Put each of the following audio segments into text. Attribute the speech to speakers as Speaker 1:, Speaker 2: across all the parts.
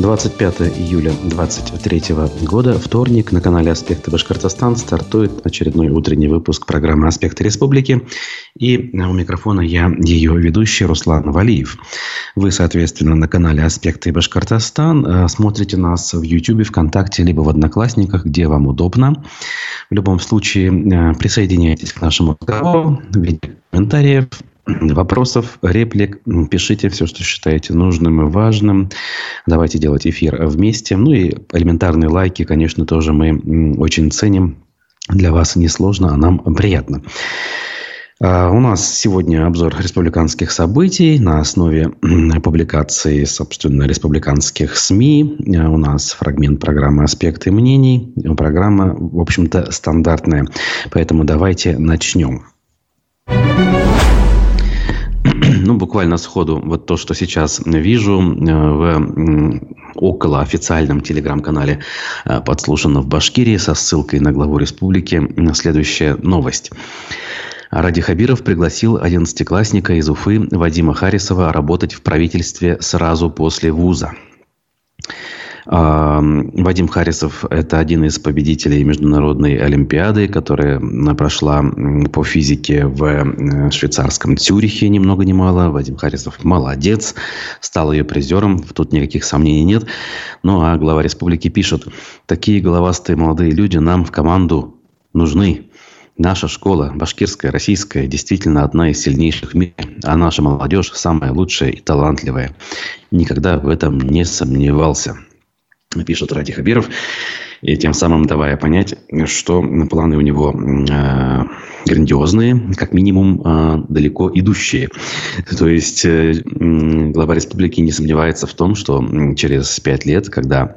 Speaker 1: 25 июля 2023 года, вторник, на канале «Аспекты Башкортостан» стартует очередной утренний выпуск программы «Аспекты Республики». И у микрофона я, ее ведущий Руслан Валиев. Вы, соответственно, на канале «Аспекты Башкортостан» э, смотрите нас в YouTube, ВКонтакте, либо в Одноклассниках, где вам удобно. В любом случае, э, присоединяйтесь к нашему разговору в виде комментариев, вопросов, реплик. Пишите все, что считаете нужным и важным. Давайте делать эфир вместе. Ну и элементарные лайки, конечно, тоже мы очень ценим. Для вас несложно, а нам приятно. А, у нас сегодня обзор республиканских событий на основе публикации, собственно, республиканских СМИ. А, у нас фрагмент программы «Аспекты мнений». Программа, в общем-то, стандартная. Поэтому давайте начнем. Ну, буквально сходу, вот то, что сейчас вижу э, в около официальном телеграм-канале э, «Подслушано в Башкирии» со ссылкой на главу республики. Следующая новость. Ради Хабиров пригласил одиннадцатиклассника из Уфы Вадима Харисова работать в правительстве сразу после вуза. Вадим Харисов – это один из победителей Международной Олимпиады, которая прошла по физике в э, швейцарском Цюрихе ни много ни мало. Вадим Харисов молодец, стал ее призером, тут никаких сомнений нет. Ну а глава республики пишет, такие головастые молодые люди нам в команду нужны. Наша школа, башкирская, российская, действительно одна из сильнейших в мире, а наша молодежь самая лучшая и талантливая. Никогда в этом не сомневался пишет Ради Хабиров, и тем самым давая понять, что планы у него э, грандиозные, как минимум э, далеко идущие. То есть э, глава республики не сомневается в том, что через пять лет, когда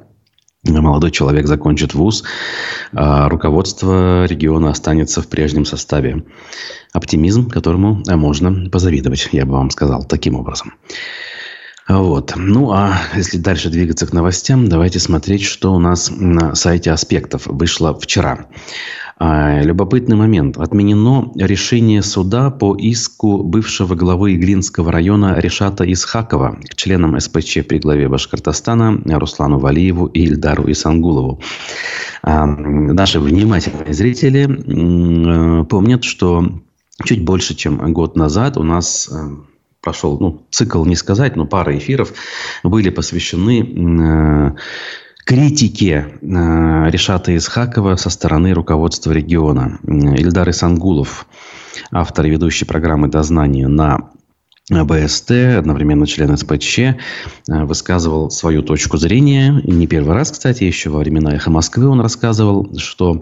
Speaker 1: молодой человек закончит вуз, э, руководство региона останется в прежнем составе. Оптимизм, которому можно позавидовать, я бы вам сказал таким образом. Вот. Ну, а если дальше двигаться к новостям, давайте смотреть, что у нас на сайте аспектов вышло вчера. А, любопытный момент. Отменено решение суда по иску бывшего главы Иглинского района Решата Исхакова к членам СПЧ при главе Башкортостана Руслану Валиеву и Ильдару Исангулову. А, наши внимательные зрители э, помнят, что чуть больше, чем год назад у нас э, прошел, ну, цикл не сказать, но пара эфиров были посвящены э, критике э, Решата Исхакова со стороны руководства региона. Ильдар Исангулов, автор и ведущий программы «Дознание» на БСТ, одновременно член СПЧ, э, высказывал свою точку зрения. Не первый раз, кстати, еще во времена «Эхо Москвы» он рассказывал, что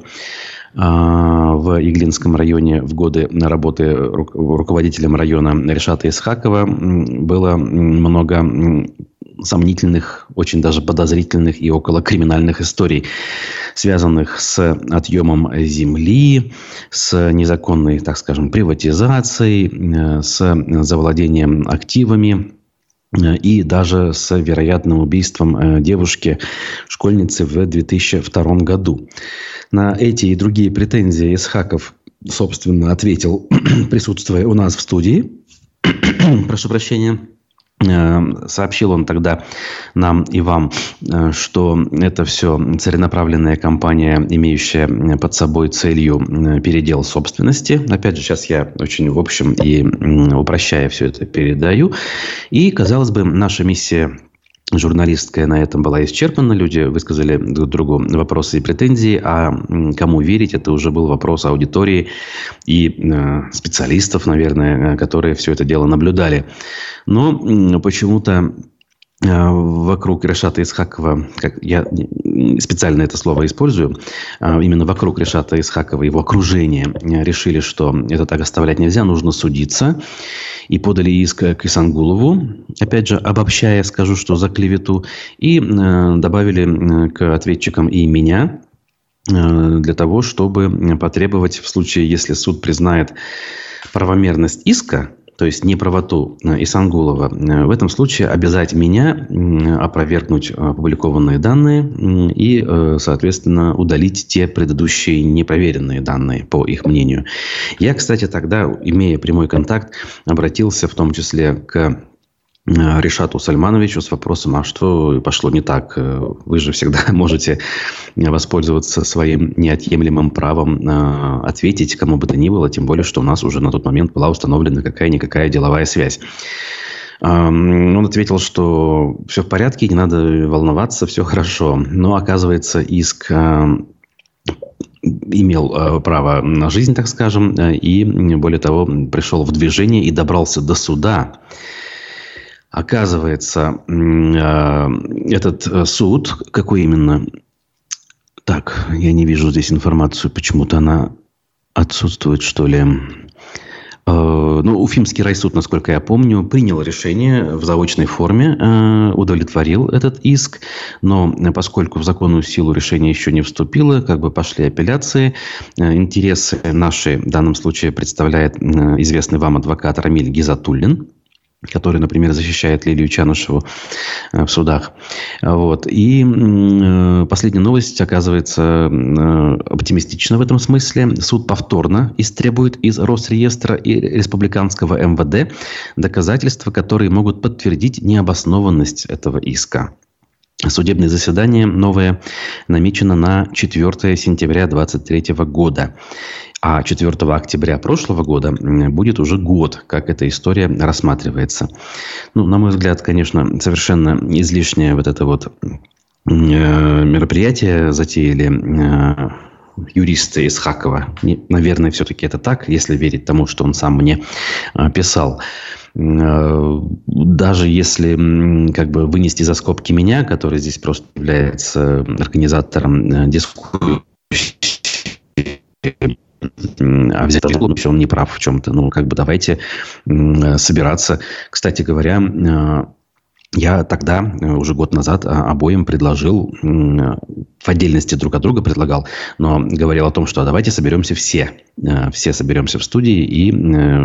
Speaker 1: в Иглинском районе в годы работы руководителем района Решата Исхакова было много сомнительных, очень даже подозрительных и около криминальных историй, связанных с отъемом земли, с незаконной, так скажем, приватизацией, э, с завладением активами и даже с вероятным убийством э, девушки, школьницы в 2002 году. На эти и другие претензии Исхаков, собственно, ответил, присутствуя у нас в студии. Прошу прощения. Э, сообщил он тогда нам и вам, э, что это все целенаправленная кампания, имеющая под собой целью э, передел собственности. Опять же, сейчас я очень в общем и упрощая все это передаю. И, казалось бы, наша миссия журналистская на этом была исчерпана. Люди высказали друг другу вопросы и претензии, а кому верить, это уже был вопрос аудитории и э, специалистов, наверное, которые все это дело наблюдали. Но почему-то э, вокруг Решата Исхакова, как я специально это слово использую, э, именно вокруг Решата Исхакова, его окружения, решили, что это так оставлять нельзя, нужно судиться. И подали иск к Исангулову, опять же, обобщая, скажу, что за клевету, и э, добавили к ответчикам и меня, э, для того, чтобы потребовать в случае, если суд признает правомерность иска, то есть неправоту э, Исангулова, э, в этом случае обязать меня опровергнуть опубликованные данные и, э, соответственно, удалить те предыдущие непроверенные данные, по их мнению. Я, кстати, тогда, имея прямой контакт, обратился в том числе к Решату Сальмановичу с вопросом, а что пошло не так? Вы же всегда можете воспользоваться своим неотъемлемым правом ответить кому бы то ни было, тем более, что у нас уже на тот момент была установлена какая-никакая деловая связь. Он ответил, что все в порядке, не надо волноваться, все хорошо. Но, оказывается, иск имел э, право на жизнь, так скажем, э, и, более того, пришел в движение и добрался до суда. Оказывается, э, этот суд, какой именно? Так, я не вижу здесь информацию, почему-то она отсутствует, что ли. Э, ну, Уфимский райсуд, насколько я помню, принял решение в заочной форме, э, удовлетворил этот иск, но поскольку в законную силу решение еще не вступило, как бы пошли апелляции, э, интересы наши в данном случае представляет известный вам адвокат Рамиль Гизатуллин, который, например, защищает Лилию Чанушеву э, в судах. Вот. И э, последняя новость оказывается э, оптимистична в этом смысле. Суд повторно истребует из Росреестра и республиканского МВД доказательства, которые могут подтвердить необоснованность этого иска. Судебное заседание новое намечено на 4 сентября 2023 года. А 4 октября прошлого года будет уже год, как эта история рассматривается. Ну, на мой взгляд, конечно, совершенно излишнее вот это вот э, мероприятие затеяли э, юристы из Хакова. Наверное, все-таки это так, если верить тому, что он сам мне э, писал. Даже если как бы вынести за скобки меня, который здесь просто является организатором дискуссии а взять все, он не прав в чем-то. Ну, как бы давайте собираться. Кстати говоря, э, я тогда, э, уже год назад, а, обоим предложил, в отдельности друг от друга предлагал, но говорил о том, что давайте соберемся все. Э, все соберемся в студии и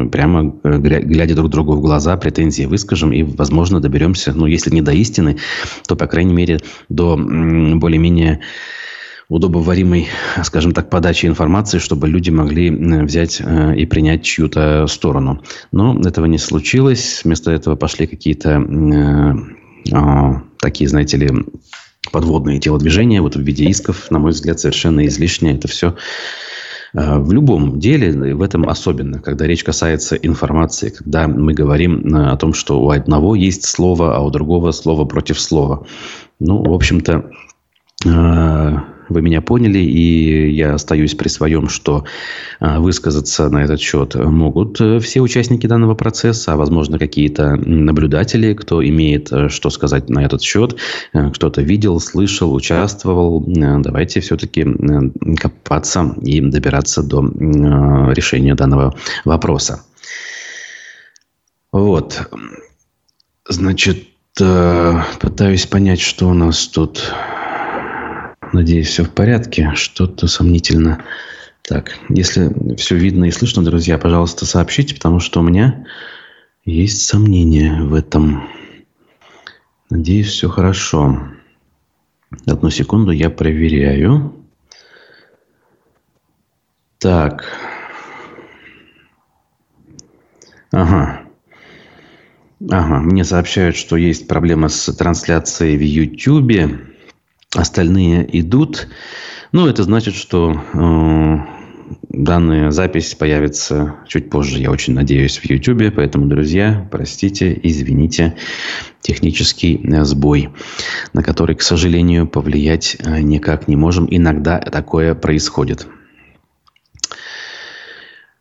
Speaker 1: прямо, глядя друг другу в глаза, претензии выскажем и, возможно, доберемся, ну, если не до истины, то, по крайней мере, до более-менее удобоваримой, скажем так, подачи информации, чтобы люди могли взять э, и принять чью-то сторону. Но этого не случилось. Вместо этого пошли какие-то э, а, такие, знаете ли, подводные телодвижения вот в виде исков, на мой взгляд, совершенно излишнее. Это все э, в любом деле, в этом особенно, когда речь касается информации, когда мы говорим о том, что у одного есть слово, а у другого слово против слова. Ну, в общем-то, вы меня поняли, и я остаюсь при своем, что а, высказаться на этот счет могут э, все участники данного процесса, а возможно какие-то наблюдатели, кто имеет э, что сказать на этот счет, э, кто-то видел, слышал, участвовал. Давайте все-таки копаться и добираться до решения данного вопроса. Вот. Значит, пытаюсь понять, что у нас тут Надеюсь, все в порядке. Что-то сомнительно. Так, если все видно и слышно, друзья, пожалуйста, сообщите, потому что у меня есть сомнения в этом. Надеюсь, все хорошо. Одну секунду, я проверяю. Так. Ага. Ага, мне сообщают, что есть проблема с трансляцией в YouTube. Остальные идут. Ну, это значит, что э, данная запись появится чуть позже, я очень надеюсь, в YouTube. Поэтому, друзья, простите, извините, технический э, сбой, на который, к сожалению, повлиять э, никак не можем. Иногда такое происходит.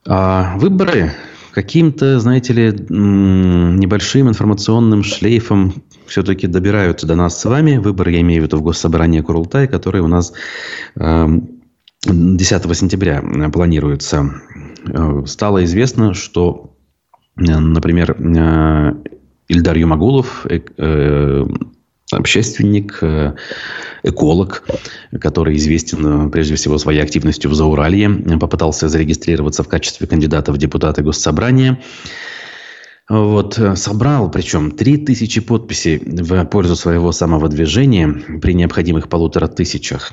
Speaker 1: А выборы каким-то, знаете ли, небольшим информационным шлейфом все-таки добираются до нас с вами. Выборы, я имею в виду в Госсобрании Курултай, который у нас 10 эм, сентября планируется. Э, стало известно, что, э, например, э, Ильдар Юмагулов, общественник, эколог, который известен прежде всего своей активностью в Зауралье, попытался зарегистрироваться в качестве кандидата в депутаты Госсобрания. Вот, э, собрал, причем, 3000 подписей в пользу своего самого движения при необходимых полутора тысячах.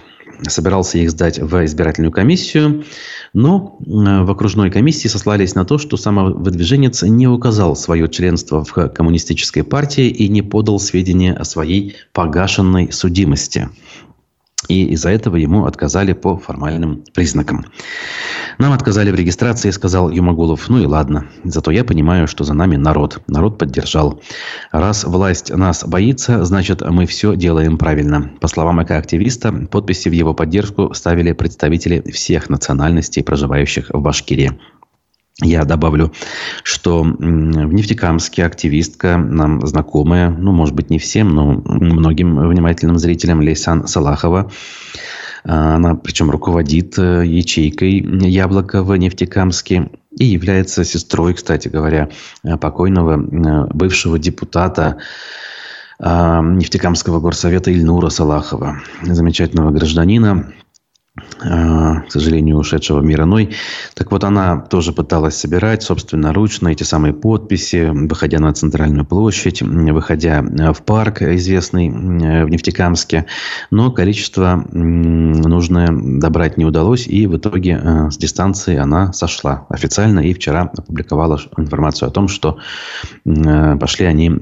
Speaker 1: собирался их сдать в избирательную комиссию, но в окружной комиссии сослались на то, что самовыдвиженец не указал свое членство в коммунистической партии и не подал сведения о своей погашенной судимости. И из-за этого ему отказали по формальным признакам. Нам отказали в регистрации, сказал Юмагулов. Ну и ладно. Зато я понимаю, что за нами народ. Народ поддержал. Раз власть нас боится, значит мы все делаем правильно. По словам экоактивиста, подписи в его поддержку ставили представители всех национальностей, проживающих в Башкирии. Я добавлю, что в Нефтекамске активистка, нам знакомая, ну, может быть, не всем, но многим внимательным зрителям, Лейсан Салахова, а, она причем руководит э, ячейкой «Яблоко» в Нефтекамске и является сестрой, кстати говоря, э, покойного э, бывшего депутата а, Нефтекамского горсовета Ильнура Салахова, замечательного гражданина, к сожалению, ушедшего в мир иной. Так вот, она тоже пыталась собирать собственноручно эти самые подписи, выходя на центральную площадь, выходя в парк известный в Нефтекамске. Но количество нужное добрать не удалось, и в итоге а, с дистанции она сошла официально. И вчера опубликовала информацию о том, что а, пошли они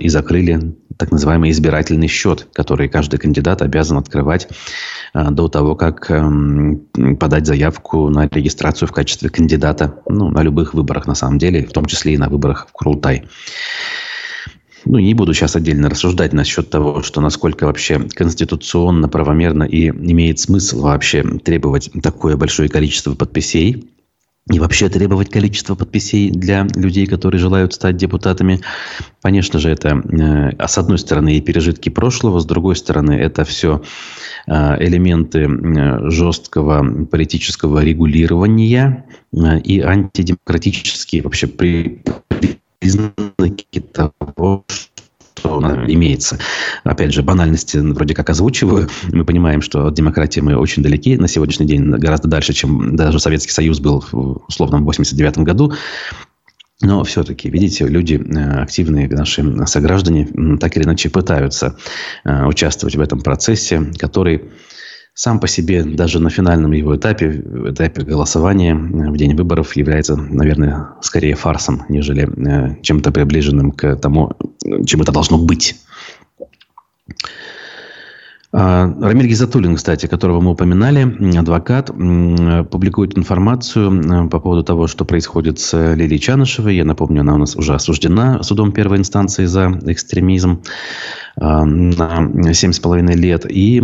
Speaker 1: и закрыли так называемый избирательный счет, который каждый кандидат обязан открывать до того, как подать заявку на регистрацию в качестве кандидата ну, на любых выборах, на самом деле, в том числе и на выборах в Курултай. Ну, не буду сейчас отдельно рассуждать насчет того, что насколько вообще конституционно, правомерно и имеет смысл вообще требовать такое большое количество подписей и вообще требовать количество подписей для людей, которые желают стать депутатами. Конечно же, это, э, с одной стороны, и пережитки прошлого, с другой стороны, это все э, элементы э, жесткого политического регулирования и антидемократические вообще признаки того, что имеется. Опять же, банальности вроде как озвучиваю. Мы понимаем, что от демократии мы очень далеки на сегодняшний день, гораздо дальше, чем даже Советский Союз был, условно, в 89 году. Но все-таки, видите, люди э, активные, наши сограждане, так или иначе пытаются э, участвовать в этом процессе, который сам по себе даже на финальном его этапе, этапе голосования э, в день выборов является, наверное, скорее фарсом, нежели э, чем-то приближенным к тому, чем это должно быть. А, Рамиль Гизатуллин, кстати, которого мы упоминали, адвокат, публикует информацию э, по поводу того, что происходит с Лилией Чанышевой. Я напомню, она у нас уже осуждена судом первой инстанции за экстремизм а, на 7,5 лет. И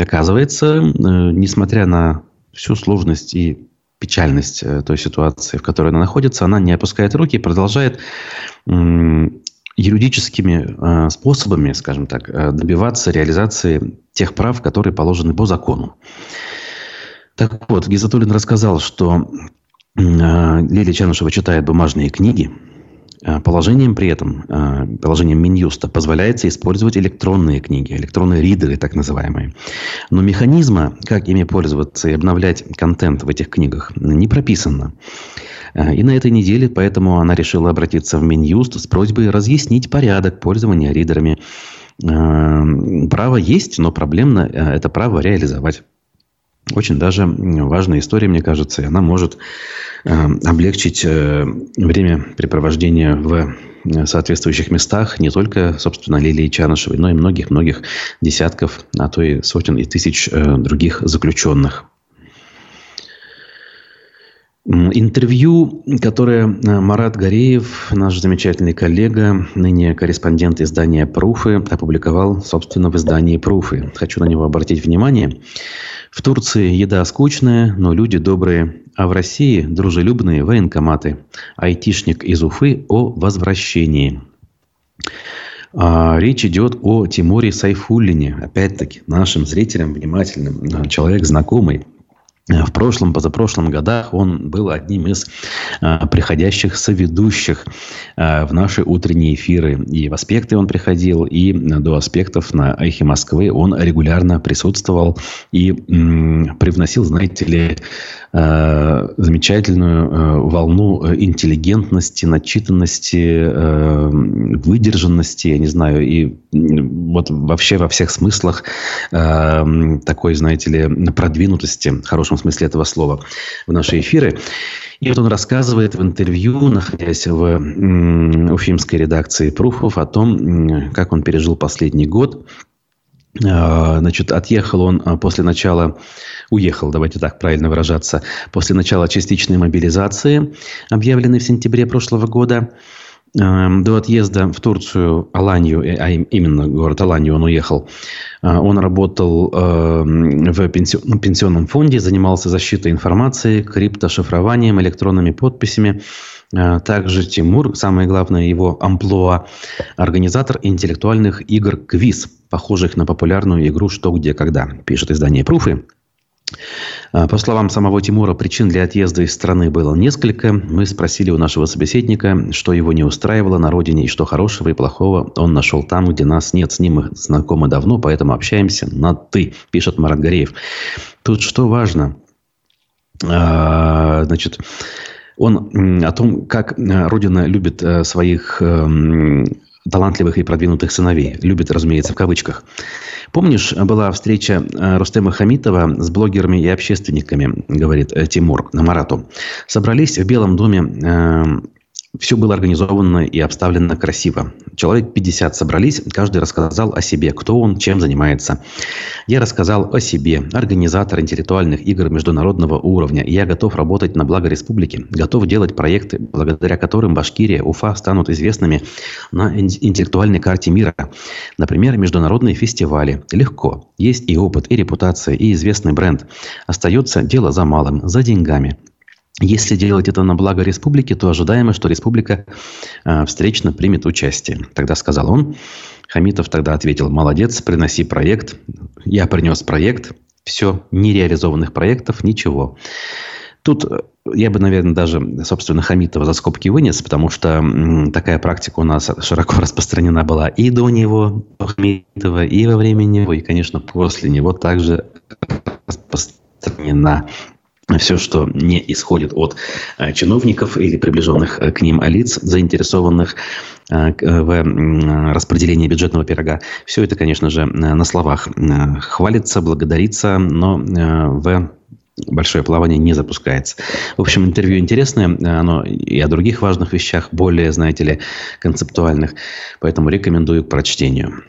Speaker 1: оказывается, э, несмотря на всю сложность и печальность э, той ситуации, в которой она находится, она не опускает руки и продолжает юридическими э, способами, скажем так, э, добиваться реализации тех прав, которые положены по закону. Так вот, Гизатуллин рассказал, что э, Лилия Чанышева читает бумажные книги. Положением при этом, положением Минюста, позволяется использовать электронные книги, электронные ридеры так называемые. Но механизма, как ими пользоваться и обновлять контент в этих книгах, не прописано. Э, и на этой неделе поэтому она решила обратиться в Минюст с просьбой разъяснить порядок пользования ридерами. Э, право есть, но проблемно э, это право реализовать. Очень даже важная история, мне кажется, и она может облегчить времяпрепровождение в соответствующих местах не только, собственно, Лилии Чанышевой, но и многих-многих десятков, а то и сотен и тысяч других заключенных. Интервью, которое э, Марат Гореев, наш замечательный коллега, ныне корреспондент издания «Пруфы», опубликовал, собственно, в издании «Пруфы». Хочу на него обратить внимание. В Турции еда скучная, но люди добрые, а в России дружелюбные военкоматы. Айтишник из Уфы о возвращении. А, речь идет о Тимуре Сайфуллине. Опять-таки, нашим зрителям внимательным. Человек знакомый в прошлом, позапрошлом годах он был одним из а, приходящих соведущих а, в наши утренние эфиры. И в аспекты он приходил, и до аспектов на Эхе Москвы он регулярно присутствовал и м, привносил, знаете ли, э, замечательную э, волну интеллигентности, начитанности, э, выдержанности, я не знаю, и вот вообще во всех смыслах э, такой, знаете ли, продвинутости, в хорошем смысле этого слова, в наши эфиры. И вот он рассказывает в интервью, находясь в уфимской редакции «Пруфов», о том, как он пережил последний год. А, значит, отъехал он а, после начала, уехал, давайте так правильно выражаться, после начала частичной мобилизации, объявленной в сентябре прошлого года. Эм, до отъезда в Турцию, Аланию, э, а именно город Аланию он уехал, он работал в ну, пенсионном фонде, занимался защитой информации, криптошифрованием, электронными подписями. Э, также Тимур, самое главное его амплуа, организатор интеллектуальных игр «Квиз», похожих на популярную игру «Что, где, когда», пишет издание «Пруфы». А, по словам самого Тимура, причин для отъезда из страны было несколько. Мы спросили у нашего собеседника, что его не устраивало на родине и что хорошего и плохого он нашел там, где нас нет. С ним мы знакомы давно, поэтому общаемся на «ты», пишет Марат Гореев. Тут что важно? А, значит, он о том, как Родина любит э, своих эм, талантливых и продвинутых сыновей. Любит, разумеется, в кавычках. Помнишь, была встреча э, Рустема Хамитова с блогерами и общественниками, говорит э, Тимур Марату. Собрались в Белом доме э, все было организовано и обставлено красиво. Человек 50 собрались, каждый рассказал о себе, кто он, чем занимается. Я рассказал о себе, организатор интеллектуальных игр международного уровня. Я готов работать на благо республики, готов делать проекты, благодаря которым Башкирия, Уфа станут известными на интеллектуальной карте мира. Например, международные фестивали. Легко. Есть и опыт, и репутация, и известный бренд. Остается дело за малым, за деньгами. Если делать это на благо республики, то ожидаемо, что республика э, встречно примет участие. Тогда сказал он. Хамитов тогда ответил, молодец, приноси проект. Я принес проект. Все, нереализованных проектов, ничего. Тут э, я бы, наверное, даже, собственно, Хамитова за скобки вынес, потому что такая практика у нас широко распространена была и до него, Хамитова, и во время него, и, конечно, после него также распространена все, что не исходит от э, чиновников или приближенных э, к ним лиц, заинтересованных э, в распределении бюджетного пирога. Все это, конечно же, на словах хвалится, благодарится, но в большое плавание не запускается. В общем, интервью интересное, оно и о других важных вещах, более, знаете ли, концептуальных, поэтому рекомендую к прочтению.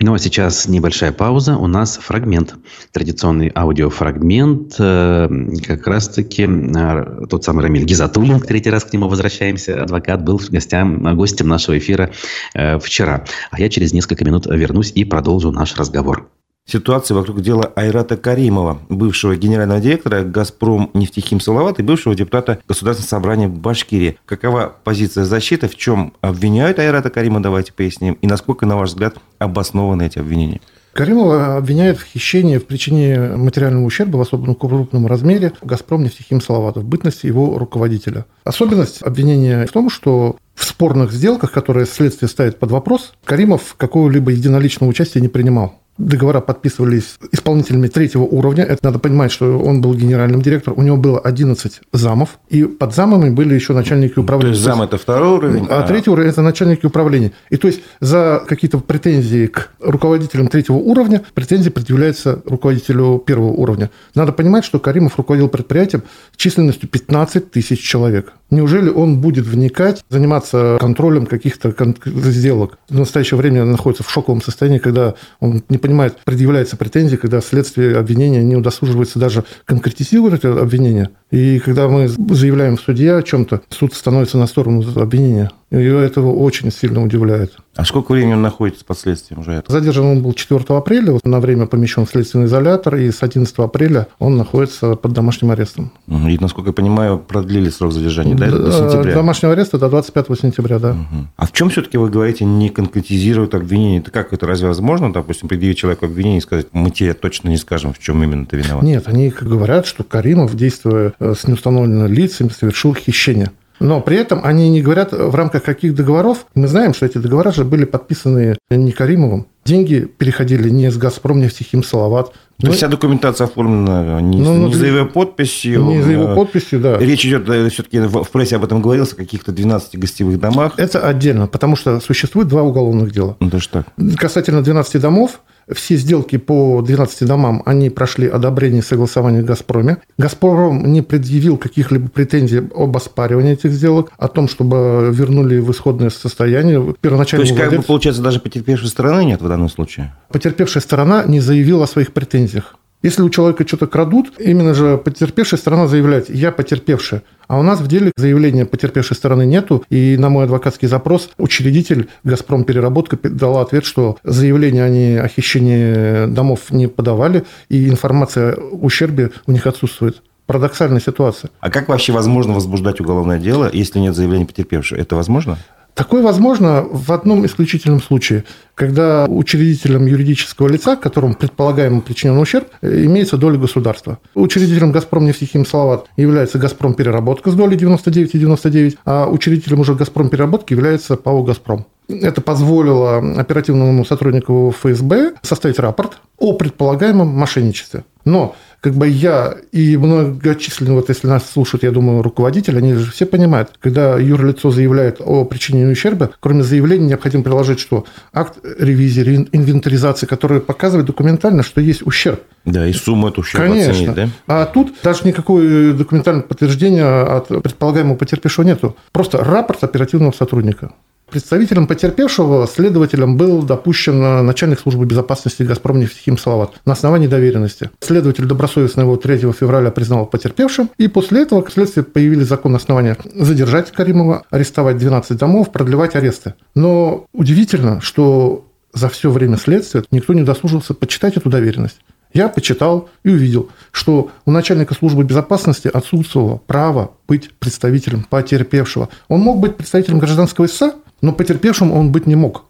Speaker 1: Ну а сейчас небольшая пауза. У нас фрагмент. Традиционный аудиофрагмент. Э, как раз-таки э, тот самый Рамиль Гизатуллин, третий раз к нему возвращаемся. Адвокат был гостям, гостем нашего эфира э, вчера. А я через несколько минут вернусь и продолжу наш разговор
Speaker 2: ситуации вокруг дела Айрата Каримова, бывшего генерального директора «Газпром» нефтехим Салават и бывшего депутата Государственного собрания Башкирии. Какова позиция защиты, в чем обвиняют Айрата Карима, давайте поясним, и насколько, на ваш взгляд, обоснованы эти обвинения?
Speaker 3: Каримова обвиняют в хищении в причине материального ущерба в особо крупном размере «Газпром» нефтехим Салаватов, в бытности его руководителя. Особенность обвинения в том, что в спорных сделках, которые следствие ставит под вопрос, Каримов какого-либо единоличного участия не принимал договора подписывались исполнителями третьего уровня. Это надо понимать, что он был генеральным директором. У него было 11 замов. И под замами были еще начальники управления. То
Speaker 2: есть зам – это второй уровень?
Speaker 3: А, а третий уровень – это начальники управления. И то есть за какие-то претензии к руководителям третьего уровня претензии предъявляются руководителю первого уровня. Надо понимать, что Каримов руководил предприятием численностью 15 тысяч человек. Неужели он будет вникать, заниматься контролем каких-то сделок? В настоящее время находится в шоковом состоянии, когда он не понимает, предъявляется претензии, когда следствие обвинения не удосуживается даже конкретизировать обвинение. И когда мы заявляем в суде о чем-то, суд становится на сторону обвинения. Ее этого очень сильно удивляет.
Speaker 2: А сколько времени он находится под следствием уже?
Speaker 3: Задержан он был 4 апреля, вот на время помещен в следственный изолятор, и с 11 апреля он находится под домашним арестом.
Speaker 2: И, насколько я понимаю, продлили срок задержания, да, до сентября?
Speaker 3: Домашнего ареста до 25 сентября, да. Угу.
Speaker 2: А в чем все-таки вы говорите, не конкретизируют обвинение? Это как это разве возможно, допустим, предъявить человеку обвинение и сказать, мы тебе точно не скажем, в чем именно ты виноват?
Speaker 3: Нет, они говорят, что Каримов, действуя э, с неустановленными лицами, совершил хищение. Но при этом они не говорят в рамках каких договоров. Мы знаем, что эти договора же были подписаны не Каримовым, деньги переходили не с «Газпром», нефтехим, «Салават».
Speaker 2: То есть вся документация оформлена не,
Speaker 3: Ну,
Speaker 2: не
Speaker 3: ну,
Speaker 2: за его подписью.
Speaker 3: Не за его
Speaker 2: э,
Speaker 3: подписью, да.
Speaker 2: Речь идет все-таки в прессе об этом говорилось, о каких-то 12 гостевых домах.
Speaker 3: Это отдельно, потому что существует два уголовных дела.
Speaker 2: Ну, даже так.
Speaker 3: Касательно 12 домов, все сделки по 12 домам, они прошли одобрение и согласование в «Газпроме». «Газпром» не предъявил каких-либо претензий об оспаривании этих сделок, о том, чтобы вернули в исходное состояние.
Speaker 2: То
Speaker 3: Первоначально
Speaker 2: есть, как бы, получается, даже потерпевшей стороны нет в данном случае?
Speaker 3: потерпевшая сторона не заявила о своих претензиях. Если у человека что-то крадут, именно же потерпевшая сторона заявляет «я потерпевшая». А у нас в деле заявления потерпевшей стороны нету, и на мой адвокатский запрос учредитель «Газпром Переработка» дала ответ, что заявление они о хищении домов не подавали, и информация о ущербе у них отсутствует. Парадоксальная ситуация.
Speaker 2: А как вообще возможно возбуждать уголовное дело, если нет заявления потерпевшей? Это возможно?
Speaker 3: Такое возможно в одном исключительном случае, когда учредителем юридического лица, которому предполагаемо причинен ущерб, имеется доля государства. Учредителем «Газпром» нефтехим «Салават» является «Газпром Переработка» с долей 99,99, а учредителем уже «Газпром Переработки» является ПАО «Газпром». Это позволило оперативному сотруднику ФСБ составить рапорт о предполагаемом мошенничестве. Но как бы я и многочисленные, вот если нас слушают, я думаю, руководители, они же все понимают, когда юрлицо заявляет о причинении ущерба, кроме заявления необходимо приложить что? Акт ревизии, ин- инвентаризации, который показывает документально, что есть ущерб.
Speaker 2: Да, и сумму эту ущерба
Speaker 3: Конечно.
Speaker 2: оценить, да?
Speaker 3: А тут даже никакого документального подтверждения от предполагаемого потерпевшего нету. Просто рапорт оперативного сотрудника. Представителем потерпевшего следователем был допущен начальник службы безопасности «Газпром» нефтехим Салават на основании доверенности. Следователь добросовестно его 3 февраля признал потерпевшим, и после этого к следствию появились законные основания задержать Каримова, арестовать 12 домов, продлевать аресты. Но удивительно, что за все время следствия никто не дослужился почитать эту доверенность. Я почитал и увидел, что у начальника службы безопасности отсутствовало право быть представителем потерпевшего. Он мог быть представителем гражданского ИСа, но потерпевшим он быть не мог.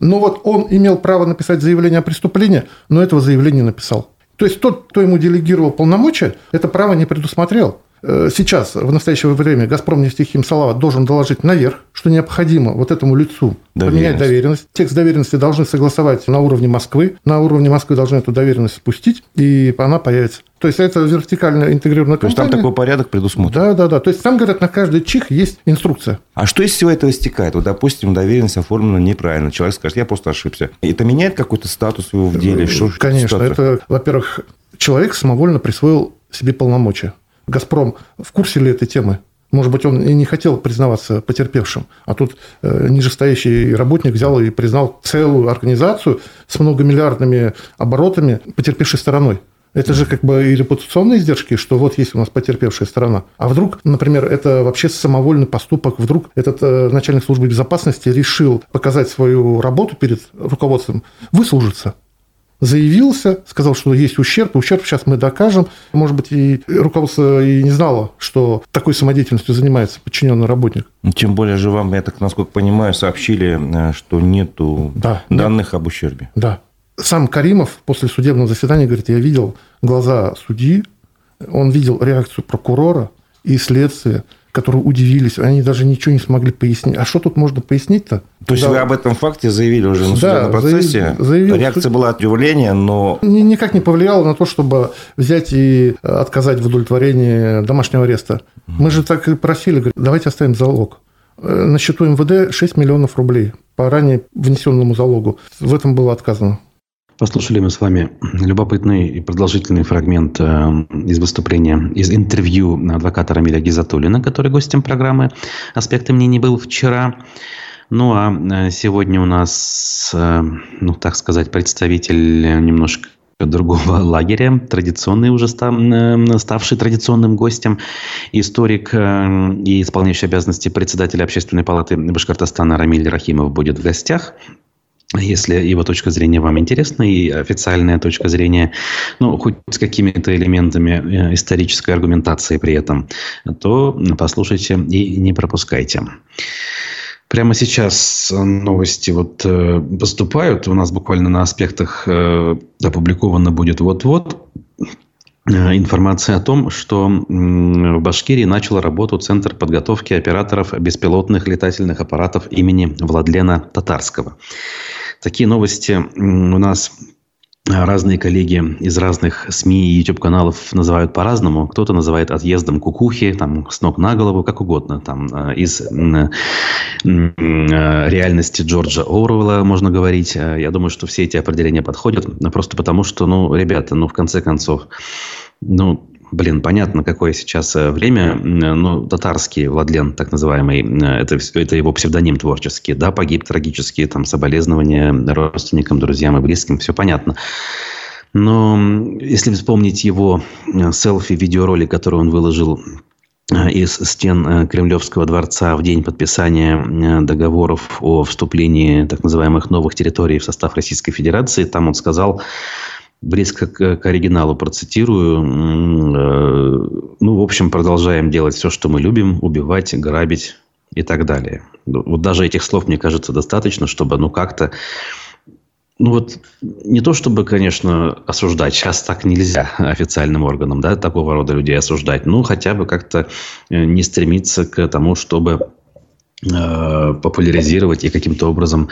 Speaker 3: Но вот он имел право написать заявление о преступлении, но этого заявления не написал. То есть тот, кто ему делегировал полномочия, это право не предусмотрел. Э, Сейчас, в настоящее время, «Газпром» нефтехим Салават должен доложить наверх, что необходимо вот этому лицу поменять
Speaker 2: Доверенность.
Speaker 3: доверенность. Текст доверенности должны согласовать на уровне Москвы. На уровне Москвы должны эту доверенность спустить, и она появится. То есть это вертикально интегрированная
Speaker 2: То есть там
Speaker 3: компания.
Speaker 2: такой порядок предусмотрен.
Speaker 3: Да, да, да. То есть там, говорят, на каждый чих есть инструкция.
Speaker 2: А что из всего этого истекает? Вот, допустим, доверенность оформлена неправильно. Человек скажет, я просто ошибся. Это меняет какой-то статус его в деле? Что,
Speaker 3: Конечно.
Speaker 2: ситуация?
Speaker 3: Это, во-первых, человек самовольно присвоил себе полномочия. «Газпром» в курсе ли этой темы? Может быть, он и не хотел признаваться потерпевшим, а тут э, нижестоящий работник взял и признал целую организацию с многомиллиардными оборотами потерпевшей стороной. Это же как бы и репутационные издержки, что вот есть у нас потерпевшая сторона. А вдруг, например, это вообще самовольный поступок, вдруг этот э, начальник службы безопасности решил показать свою работу перед руководством, выслужиться заявился, сказал, что есть ущерб, ущерб сейчас мы докажем. Может быть, и руководство и не знало, что такой самодеятельностью занимается подчиненный работник.
Speaker 2: Ну, Тем более же вам, я так насколько понимаю, сообщили, э, что нету
Speaker 3: Да,
Speaker 2: данных об ущербе.
Speaker 3: Да. Сам Каримов после судебного заседания говорит, я видел глаза судьи, он видел реакцию прокурора и следствия, которые удивились, они даже ничего не смогли пояснить. А что тут можно пояснить-то?
Speaker 2: То есть
Speaker 3: Да.
Speaker 2: вы об этом факте заявили уже на
Speaker 3: Да,
Speaker 2: судебном процессе?
Speaker 3: заявил-
Speaker 2: Реакция
Speaker 3: что-
Speaker 2: была удивление, но
Speaker 3: Ни- никак не повлияло на то, чтобы взять и э, отказать в удовлетворении домашнего ареста. Мы же так и просили, говорит, давайте оставим залог. Э, На счету МВД 6 миллионов рублей по ранее внесенному залогу. В этом было отказано.
Speaker 1: Послушали мы с вами любопытный и продолжительный фрагмент э, из выступления, из интервью адвоката Рамиля Гизатуллина, который гостем программы «Аспекты мнений» был вчера. Ну, а э, сегодня у нас, э, ну, так сказать, представитель немножко другого лагеря, традиционный уже ста- ставший традиционным гостем, историк и исполняющий обязанности председателя Общественной палаты Башкортостана Рамиль Рахимов будет в гостях. Если его точка зрения вам интересна и официальная точка зрения, ну, хоть с какими-то элементами э, исторической аргументации при этом, то послушайте и не пропускайте. Прямо сейчас новости вот э, поступают. У нас буквально на аспектах э, опубликовано будет вот-вот информация о том, что в Башкирии начал работу Центр подготовки операторов беспилотных летательных аппаратов имени Владлена Татарского. Такие новости у нас разные коллеги из разных СМИ и YouTube-каналов называют по-разному. Кто-то называет отъездом кукухи, там, с ног на голову, как угодно. Там, э, из э, реальности Джорджа Оруэлла можно говорить. Я думаю, что все эти определения подходят. Просто потому, что, ну, ребята, ну, в конце концов, ну, блин, понятно, какое сейчас э, время, ну, татарский Владлен, так называемый, э, это, это его псевдоним творческий, да, погиб трагически, там, соболезнования родственникам, друзьям и близким, все понятно. Но если вспомнить его э, селфи-видеоролик, который он выложил из стен Кремлевского дворца в день подписания договоров о вступлении так называемых новых территорий в состав Российской Федерации, там он сказал, близко к, к оригиналу процитирую. Э, ну, в общем, продолжаем делать все, что мы любим, убивать, грабить и так далее. Вот даже этих слов, мне кажется, достаточно, чтобы, ну, как-то ну вот не то чтобы, конечно, осуждать, сейчас так нельзя официальным органам, да, такого рода людей осуждать, ну хотя бы как-то э, не стремиться к тому, чтобы популяризировать и каким-то образом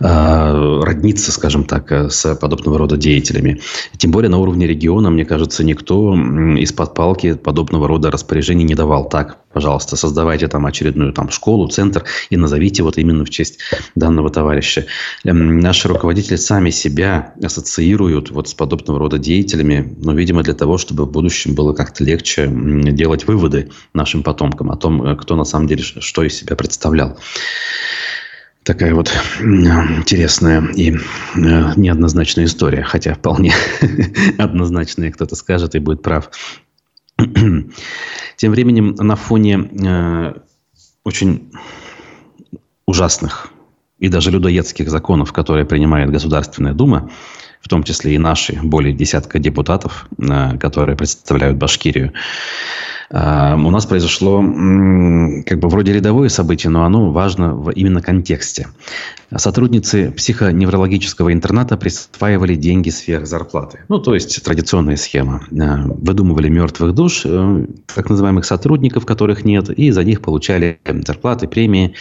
Speaker 1: э, родниться, скажем так, э, с подобного рода деятелями. Тем более на уровне региона, мне кажется, никто из-под палки подобного рода распоряжений не давал. Так, пожалуйста, создавайте там очередную там школу, центр и назовите вот именно в честь данного товарища. Эм, наши руководители сами себя ассоциируют вот с подобного рода деятелями, но, видимо, для того, чтобы в будущем было как-то легче делать выводы нашим потомкам о том, кто на самом деле что из себя представляет представлял. Такая вот интересная и э, неоднозначная история, хотя вполне однозначная, кто-то скажет и будет прав. Тем временем на фоне э, очень ужасных и даже людоедских законов, которые принимает Государственная Дума, в том числе и наши, более десятка депутатов, э, которые представляют Башкирию, у нас произошло как бы вроде рядовое событие, но оно важно в именно контексте. Сотрудницы психоневрологического интерната присваивали деньги сверх зарплаты. Ну, то есть традиционная схема. А, выдумывали мертвых душ, э, так называемых сотрудников, которых нет, и за них получали зарплаты, премии.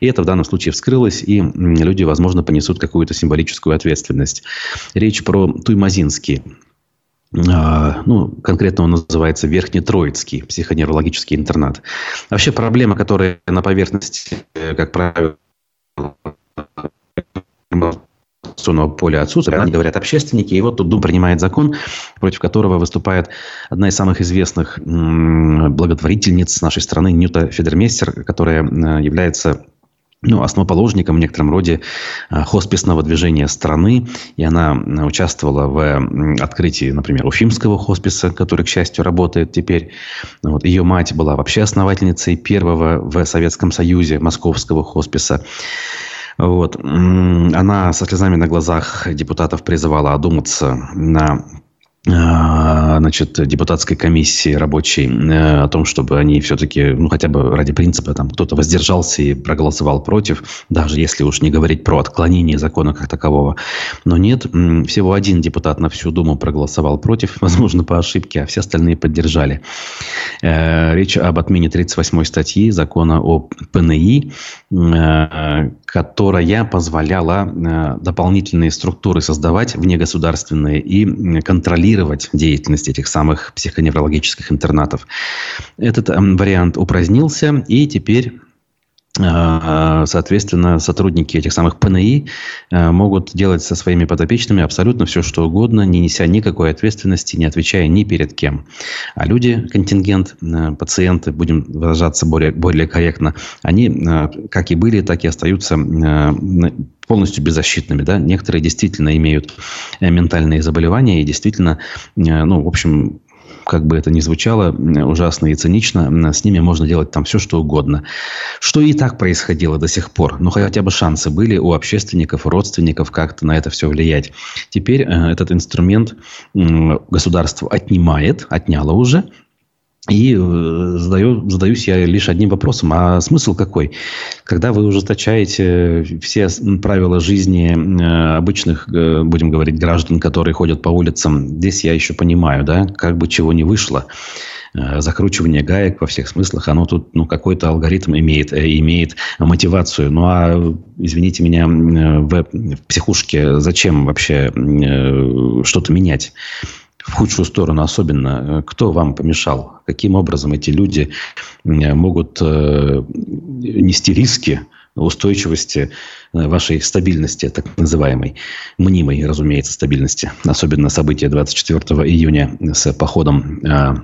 Speaker 1: И это в данном случае вскрылось, и люди, возможно, понесут какую-то символическую ответственность. Речь про Туймазинский ну, конкретно он называется Верхнетроицкий психоневрологический интернат. Вообще проблема, которая на поверхности, как правило, информационного поля отсутствует. Они говорят общественники. И вот тут Дум принимает закон, против которого выступает одна из самых известных благотворительниц нашей страны Нюта Федермейстер, которая э, является ну, основоположником в некотором роде а, хосписного движения страны. И она участвовала в открытии, например, Уфимского хосписа, который, к счастью, работает теперь. Вот. Ее мать была вообще основательницей первого в Советском Союзе московского хосписа. Вот. Она со слезами на глазах депутатов призывала одуматься на значит, депутатской комиссии рабочей э, о том, чтобы они все-таки, ну, хотя бы ради принципа, там, кто-то воздержался и проголосовал против, даже если уж не говорить про отклонение закона как такового. Но нет, всего один депутат на всю Думу проголосовал против, возможно, по ошибке, а все остальные поддержали. Э, речь об отмене 38 статьи закона о ПНИ, э, которая позволяла дополнительные структуры создавать внегосударственные и контролировать деятельность этих самых психоневрологических интернатов. Этот вариант упразднился, и теперь Соответственно, сотрудники этих самых ПНИ а, могут делать со своими подопечными абсолютно все, что угодно, не неся никакой ответственности, не отвечая ни перед кем. А люди, контингент, а, пациенты, будем выражаться более, более корректно, они как и были, так и остаются полностью беззащитными. Да? Некоторые действительно имеют э, ментальные заболевания и действительно, э, ну, в общем, как бы это ни звучало ужасно и цинично, с ними можно делать там все, что угодно. Что и так происходило до сих пор. Но хотя бы шансы были у общественников, родственников как-то на это все влиять. Теперь э, этот инструмент государство отнимает, отняло уже, и э, задаю, задаюсь я лишь одним вопросом. А смысл какой? Когда вы ужесточаете все правила жизни э, обычных, э, будем говорить, граждан, которые ходят по улицам, здесь я еще понимаю, да, как бы чего не вышло. закручивание гаек во всех смыслах, оно тут ну, какой-то алгоритм имеет, имеет мотивацию. Ну а, извините меня, в, в психушке зачем вообще что-то менять? В худшую сторону особенно. Кто вам помешал? Каким образом эти люди могут нести риски устойчивости э, вашей стабильности, так называемой, мнимой, разумеется, стабильности. Особенно события 24 июня с походом э,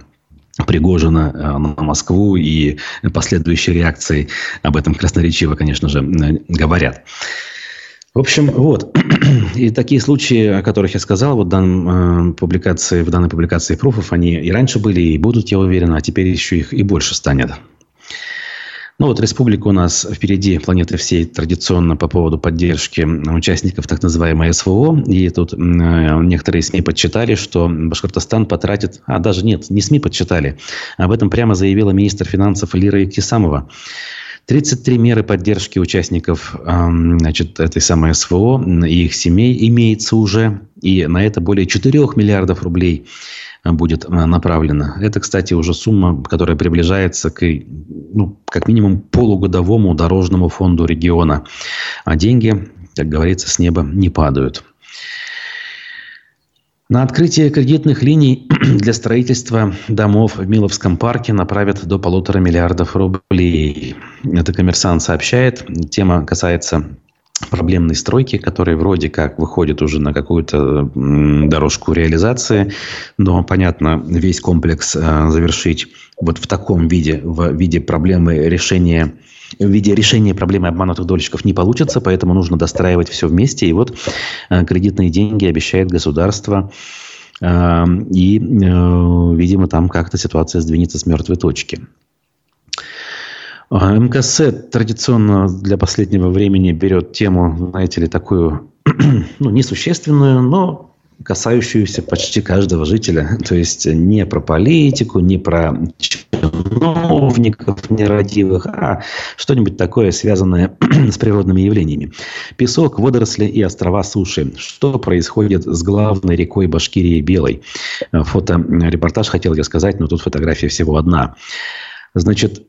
Speaker 1: Пригожина э, на Москву и последующие реакции об этом красноречиво, конечно же, говорят. В общем, вот. И такие случаи, о которых я сказал, вот в, данном, публикации, в данной публикации пруфов, они и раньше были, и будут, я уверен, а теперь еще их и больше станет. Ну вот республика у нас впереди планеты всей традиционно по поводу поддержки участников так называемой СВО. И тут некоторые СМИ подсчитали, что Башкортостан потратит... А, даже нет, не СМИ подсчитали. Об этом прямо заявила министр финансов Лира Ектисамова. 33 меры поддержки участников значит, этой самой СВО и их семей имеется уже. И на это более 4 миллиардов рублей будет э, направлена. Это, кстати, уже сумма, которая приближается к, ну, как минимум, полугодовому дорожному фонду региона. А деньги, как говорится, с неба не падают. На открытие кредитных линий для строительства домов в Миловском парке направят до полутора миллиардов рублей. Это коммерсант сообщает. Тема касается проблемной стройки, которая вроде как выходит уже на какую-то дорожку реализации, но, понятно, весь комплекс э, завершить вот в таком виде, в виде проблемы решения в виде решения проблемы обманутых дольщиков не получится, поэтому нужно достраивать все вместе. И вот э, кредитные деньги обещает государство. Э, и, видимо, там как-то ситуация сдвинется с мертвой точки. МКС традиционно для последнего времени берет тему, знаете ли, такую, ну, несущественную, но касающуюся почти каждого жителя. То есть не про политику, не про чиновников нерадивых, а что-нибудь такое, связанное с природными явлениями. Песок, водоросли и острова суши. Что происходит с главной рекой Башкирии Белой? Фото-репортаж хотел я сказать, но тут фотография всего одна. Значит,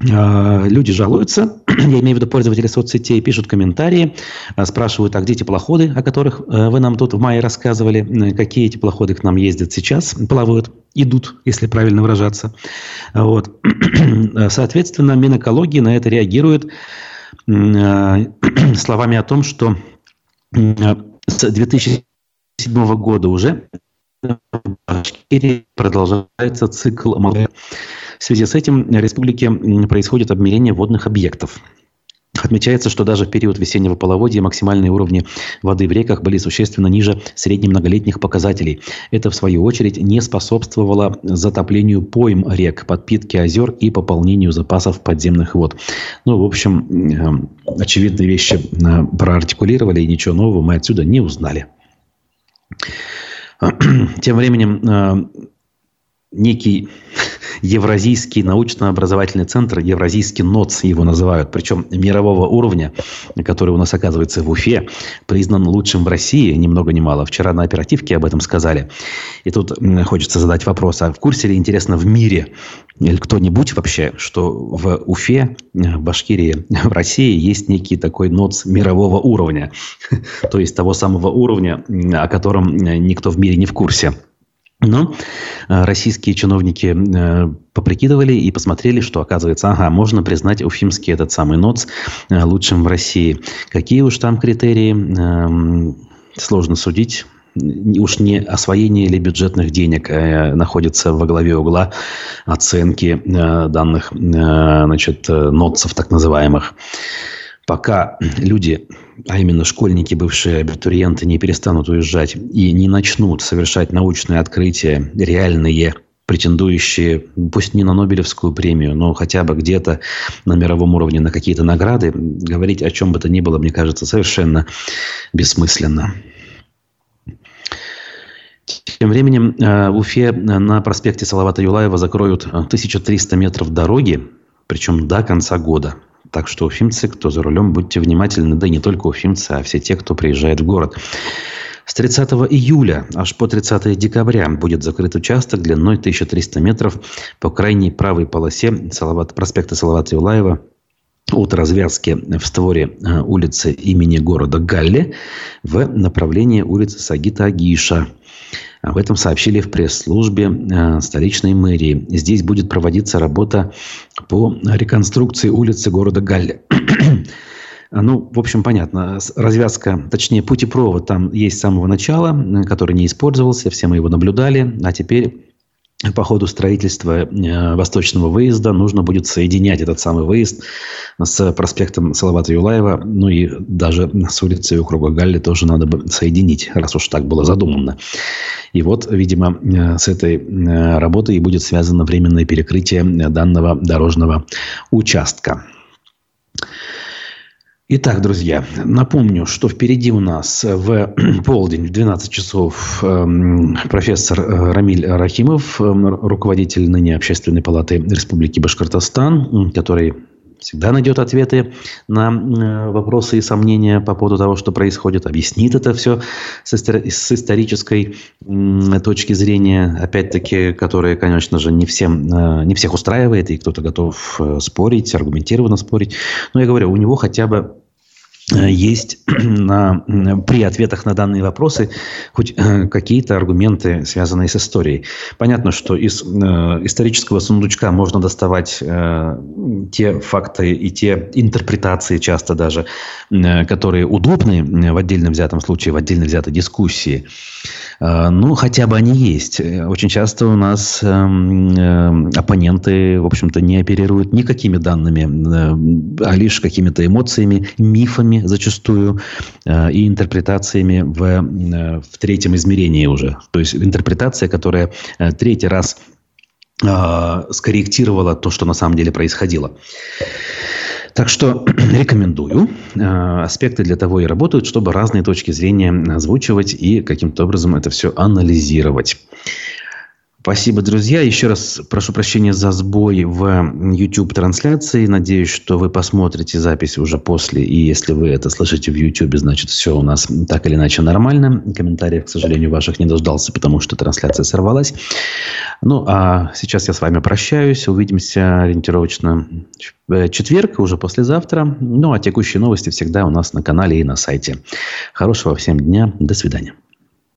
Speaker 1: люди жалуются, я имею в виду пользователи соцсетей, пишут комментарии, а, спрашивают, а где теплоходы, о которых э, вы нам тут в мае рассказывали, какие теплоходы к нам ездят сейчас, плавают, идут, если правильно выражаться. Вот. Соответственно, Минэкологии на это реагирует а, словами о том, что с 2007 года уже продолжается цикл в связи с этим в республике происходит обмерение водных объектов. Отмечается, что даже в период весеннего половодья максимальные уровни воды в реках были существенно ниже среднемноголетних показателей. Это, в свою очередь, не способствовало затоплению пойм рек, подпитке озер и пополнению запасов подземных вод. Ну, в общем, э, очевидные вещи э, проартикулировали, и ничего нового мы отсюда не узнали. Тем временем э, некий Евразийский научно-образовательный центр, Евразийский НОЦ его называют, причем мирового уровня, который у нас оказывается в Уфе, признан лучшим в России, ни много ни мало. Вчера на оперативке об этом сказали. И тут хочется задать вопрос, а в курсе ли, интересно, в мире или кто-нибудь вообще, что в Уфе, в Башкирии, в России есть некий такой НОЦ мирового уровня, то есть того самого уровня, о котором никто в мире не в курсе. Но э, российские чиновники э, поприкидывали и посмотрели, что оказывается, ага, можно признать уфимский этот самый НОЦ э, лучшим в России. Какие уж там критерии, эм, сложно судить. Уж не освоение или бюджетных денег находится во главе угла оценки данных значит, НОЦов так называемых пока люди, а именно школьники, бывшие абитуриенты, не перестанут уезжать и не начнут совершать научные открытия, реальные, претендующие, пусть не на Нобелевскую премию, но хотя бы где-то на мировом уровне на какие-то награды, говорить о чем бы то ни было, мне кажется, совершенно бессмысленно. Тем временем э, в Уфе на проспекте Салавата Юлаева закроют 1300 метров дороги, причем до конца года. Так что уфимцы, кто за рулем, будьте внимательны, да и не только уфимцы, а все те, кто приезжает в город. С 30 июля аж по 30 декабря будет закрыт участок длиной 1300 метров по крайней правой полосе Салават, проспекта Салавата Юлаева от развязки в створе э, улицы имени города Галле в направлении улицы Сагита Агиша. Об этом сообщили в пресс-службе э, столичной мэрии. Здесь будет проводиться работа по реконструкции улицы города Галле. Ну, в общем, понятно. Развязка, точнее, путепровод там есть с самого начала, который не использовался, все мы его наблюдали, а теперь по ходу строительства э, восточного выезда нужно будет соединять этот самый выезд с проспектом Салавата Юлаева, ну и даже с улицей у круга Галли тоже надо бы соединить, раз уж так было задумано. И вот, видимо, э, с этой э, работой и будет связано временное перекрытие данного дорожного участка. Итак, друзья, напомню, что впереди у нас в полдень, в 12 часов, эм, профессор э, Рамиль Рахимов, эм, руководитель ныне Общественной палаты Республики Башкортостан, который всегда найдет ответы на э, вопросы и сомнения по поводу того, что происходит, объяснит это все с исторической точки зрения, опять-таки, которая, конечно же, не, всем, э, не всех устраивает, и кто-то готов спорить, аргументированно спорить. Но я говорю, у него хотя бы Э, есть на, при ответах на данные вопросы хоть э, какие-то аргументы, связанные с историей. Понятно, что из э, исторического сундучка можно доставать э, те факты и те интерпретации часто даже, э, которые удобны в отдельно взятом случае, в отдельно взятой дискуссии. Э, ну, хотя бы они есть. Очень часто у нас эм, э, оппоненты, в общем-то, не оперируют никакими данными, э, а лишь какими-то эмоциями, мифами зачастую и интерпретациями в, в третьем измерении уже. То есть интерпретация, которая третий раз скорректировала то, что на самом деле происходило. Так что рекомендую. Э, аспекты для того и работают, чтобы разные точки зрения озвучивать и каким-то образом это все анализировать. Спасибо, друзья. Еще раз прошу прощения за сбой в YouTube-трансляции. Надеюсь, что вы посмотрите запись уже после. И если вы это слышите в YouTube, значит, все у нас так или иначе нормально. Комментариев, к сожалению, ваших не дождался, потому что трансляция сорвалась. Ну, а сейчас я с вами прощаюсь. Увидимся ориентировочно в четверг, уже послезавтра. Ну, а текущие новости всегда у нас на канале и на сайте. Хорошего всем дня. До свидания.